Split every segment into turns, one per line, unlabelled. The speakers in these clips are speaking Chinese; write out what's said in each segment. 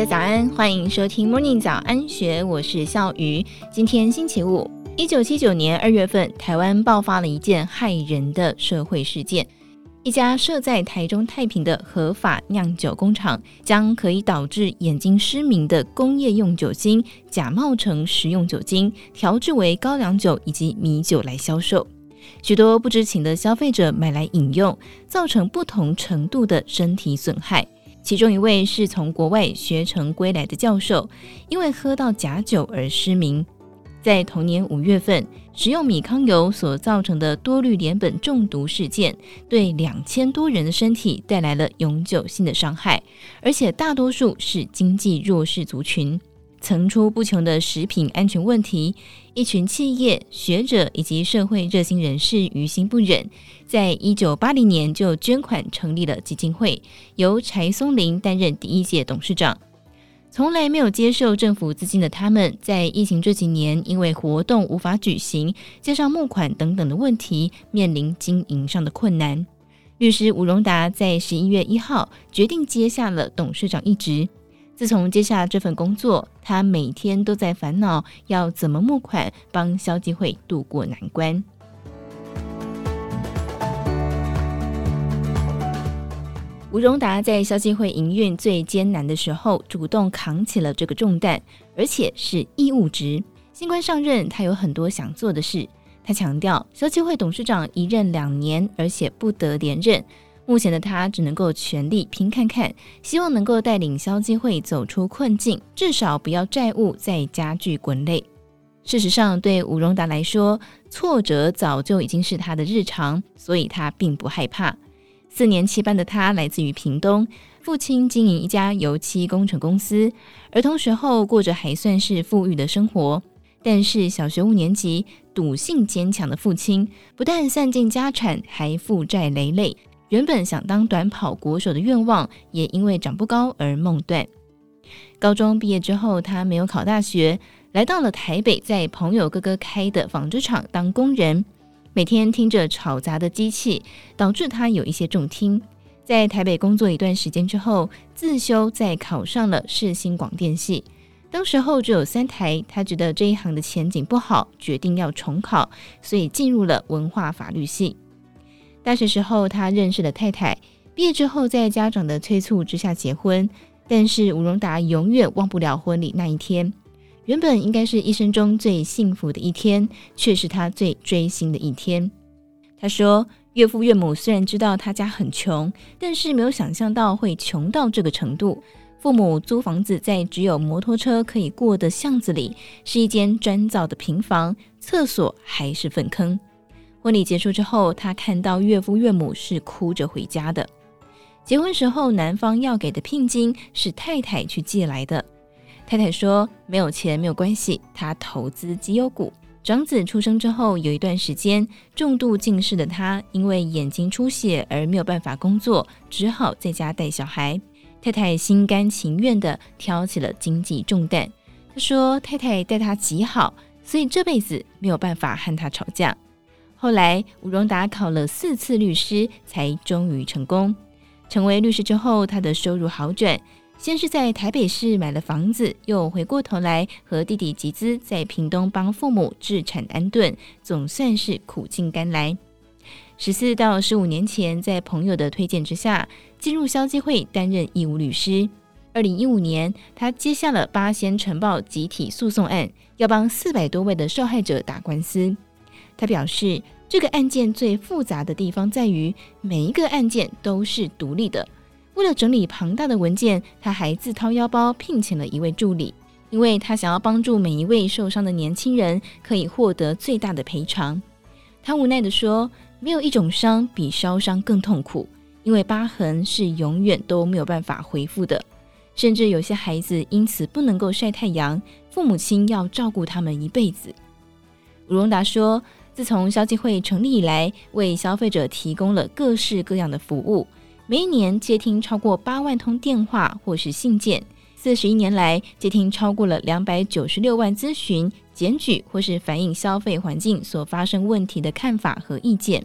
家早安，欢迎收听 Morning 早安学，我是笑鱼。今天星期五，一九七九年二月份，台湾爆发了一件骇人的社会事件。一家设在台中太平的合法酿酒工厂，将可以导致眼睛失明的工业用酒精假冒成食用酒精，调制为高粱酒以及米酒来销售。许多不知情的消费者买来饮用，造成不同程度的身体损害。其中一位是从国外学成归来的教授，因为喝到假酒而失明。在同年五月份，食用米糠油所造成的多氯联苯中毒事件，对两千多人的身体带来了永久性的伤害，而且大多数是经济弱势族群。层出不穷的食品安全问题，一群企业、学者以及社会热心人士于心不忍，在一九八零年就捐款成立了基金会，由柴松林担任第一届董事长。从来没有接受政府资金的他们，在疫情这几年，因为活动无法举行，加上募款等等的问题，面临经营上的困难。律师吴荣达在十一月一号决定接下了董事长一职。自从接下这份工作，他每天都在烦恼要怎么募款，帮消基会渡过难关。吴荣达在消基会营运最艰难的时候，主动扛起了这个重担，而且是义务职。新官上任，他有很多想做的事。他强调，消基会董事长一任两年，而且不得连任。目前的他只能够全力拼看看，希望能够带领消基会走出困境，至少不要债务再加剧滚累。事实上，对吴荣达来说，挫折早就已经是他的日常，所以他并不害怕。四年七班的他来自于屏东，父亲经营一家油漆工程公司，儿童时候过着还算是富裕的生活。但是小学五年级，赌性坚强的父亲不但散尽家产，还负债累累。原本想当短跑国手的愿望，也因为长不高而梦断。高中毕业之后，他没有考大学，来到了台北，在朋友哥哥开的纺织厂当工人。每天听着吵杂的机器，导致他有一些重听。在台北工作一段时间之后，自修再考上了世新广电系。当时候只有三台，他觉得这一行的前景不好，决定要重考，所以进入了文化法律系。大学时候，他认识了太太，毕业之后在家长的催促之下结婚。但是吴荣达永远忘不了婚礼那一天。原本应该是一生中最幸福的一天，却是他最锥心的一天。他说，岳父岳母虽然知道他家很穷，但是没有想象到会穷到这个程度。父母租房子在只有摩托车可以过的巷子里，是一间砖造的平房，厕所还是粪坑。婚礼结束之后，他看到岳父岳母是哭着回家的。结婚时候，男方要给的聘金是太太去借来的。太太说：“没有钱没有关系，她投资绩优股。”长子出生之后，有一段时间重度近视的他，因为眼睛出血而没有办法工作，只好在家带小孩。太太心甘情愿地挑起了经济重担。他说：“太太待他极好，所以这辈子没有办法和他吵架。”后来，吴荣达考了四次律师，才终于成功。成为律师之后，他的收入好转。先是在台北市买了房子，又回过头来和弟弟集资，在屏东帮父母置产安顿，总算是苦尽甘来。十四到十五年前，在朋友的推荐之下，进入消基会担任义务律师。二零一五年，他接下了八仙尘爆集体诉讼案，要帮四百多位的受害者打官司。他表示，这个案件最复杂的地方在于，每一个案件都是独立的。为了整理庞大的文件，他还自掏腰包聘请了一位助理，因为他想要帮助每一位受伤的年轻人可以获得最大的赔偿。他无奈地说：“没有一种伤比烧伤更痛苦，因为疤痕是永远都没有办法恢复的，甚至有些孩子因此不能够晒太阳，父母亲要照顾他们一辈子。”吴荣达说：“自从消基会成立以来，为消费者提供了各式各样的服务。”每一年接听超过八万通电话或是信件，四十一年来接听超过了两百九十六万咨询、检举或是反映消费环境所发生问题的看法和意见。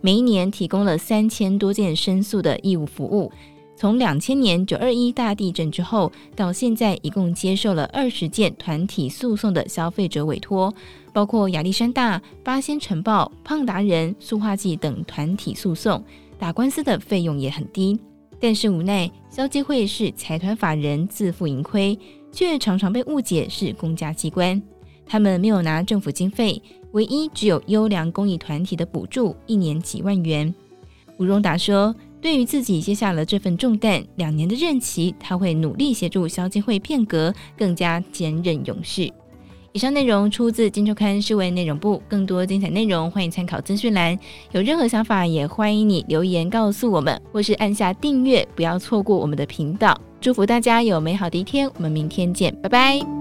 每一年提供了三千多件申诉的义务服务，从两千年九二一大地震之后到现在，一共接受了二十件团体诉讼的消费者委托，包括亚历山大、八仙尘爆、胖达人、塑化剂等团体诉讼。打官司的费用也很低，但是无奈消基会是财团法人自负盈亏，却常常被误解是公家机关。他们没有拿政府经费，唯一只有优良公益团体的补助，一年几万元。吴荣达说：“对于自己接下了这份重担，两年的任期，他会努力协助消基会变革，更加坚韧勇士。”以上内容出自《金周刊》新闻内容部，更多精彩内容欢迎参考资讯栏。有任何想法，也欢迎你留言告诉我们，或是按下订阅，不要错过我们的频道。祝福大家有美好的一天，我们明天见，拜拜。